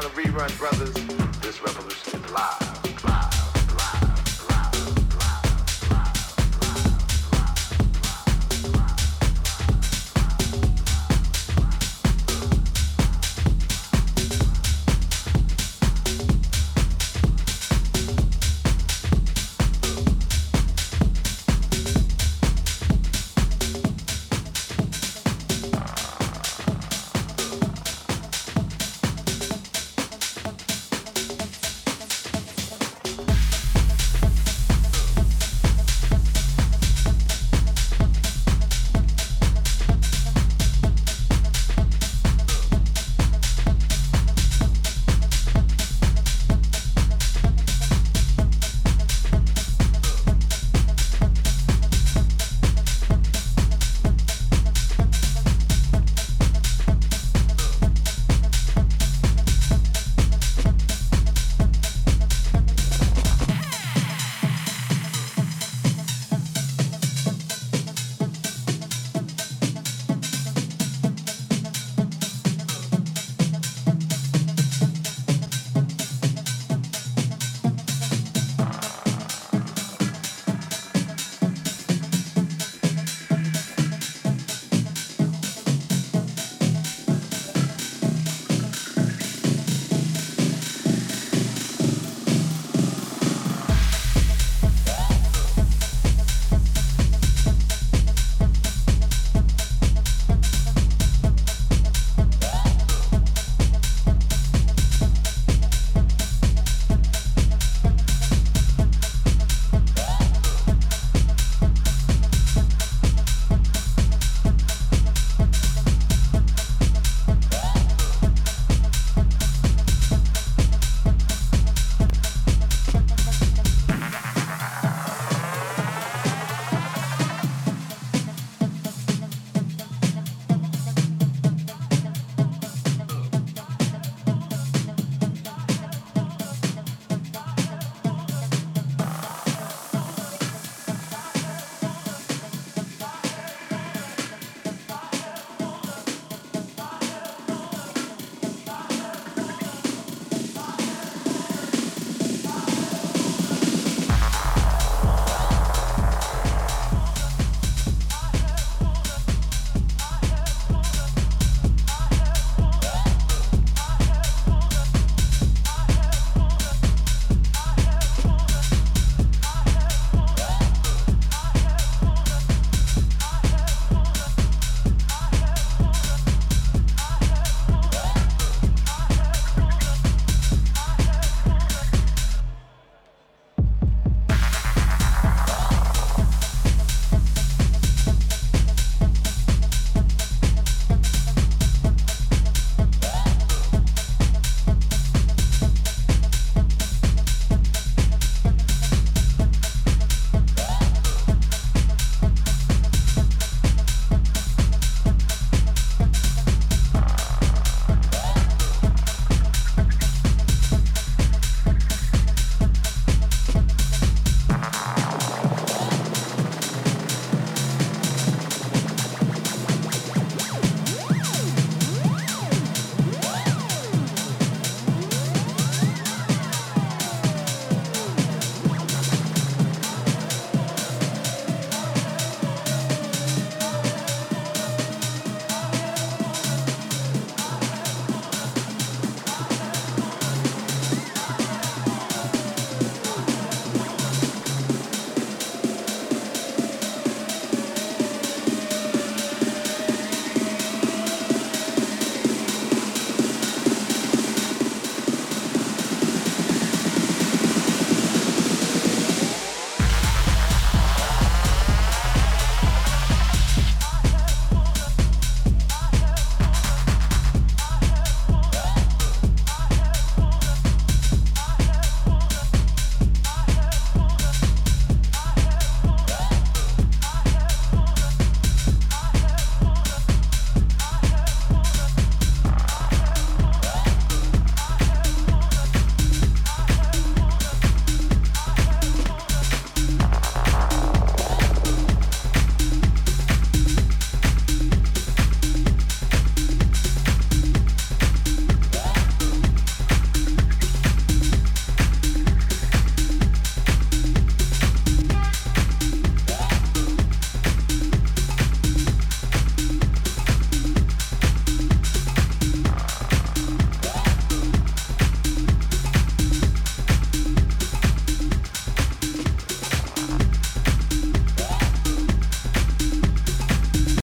The rerun, brothers. This revolution is live.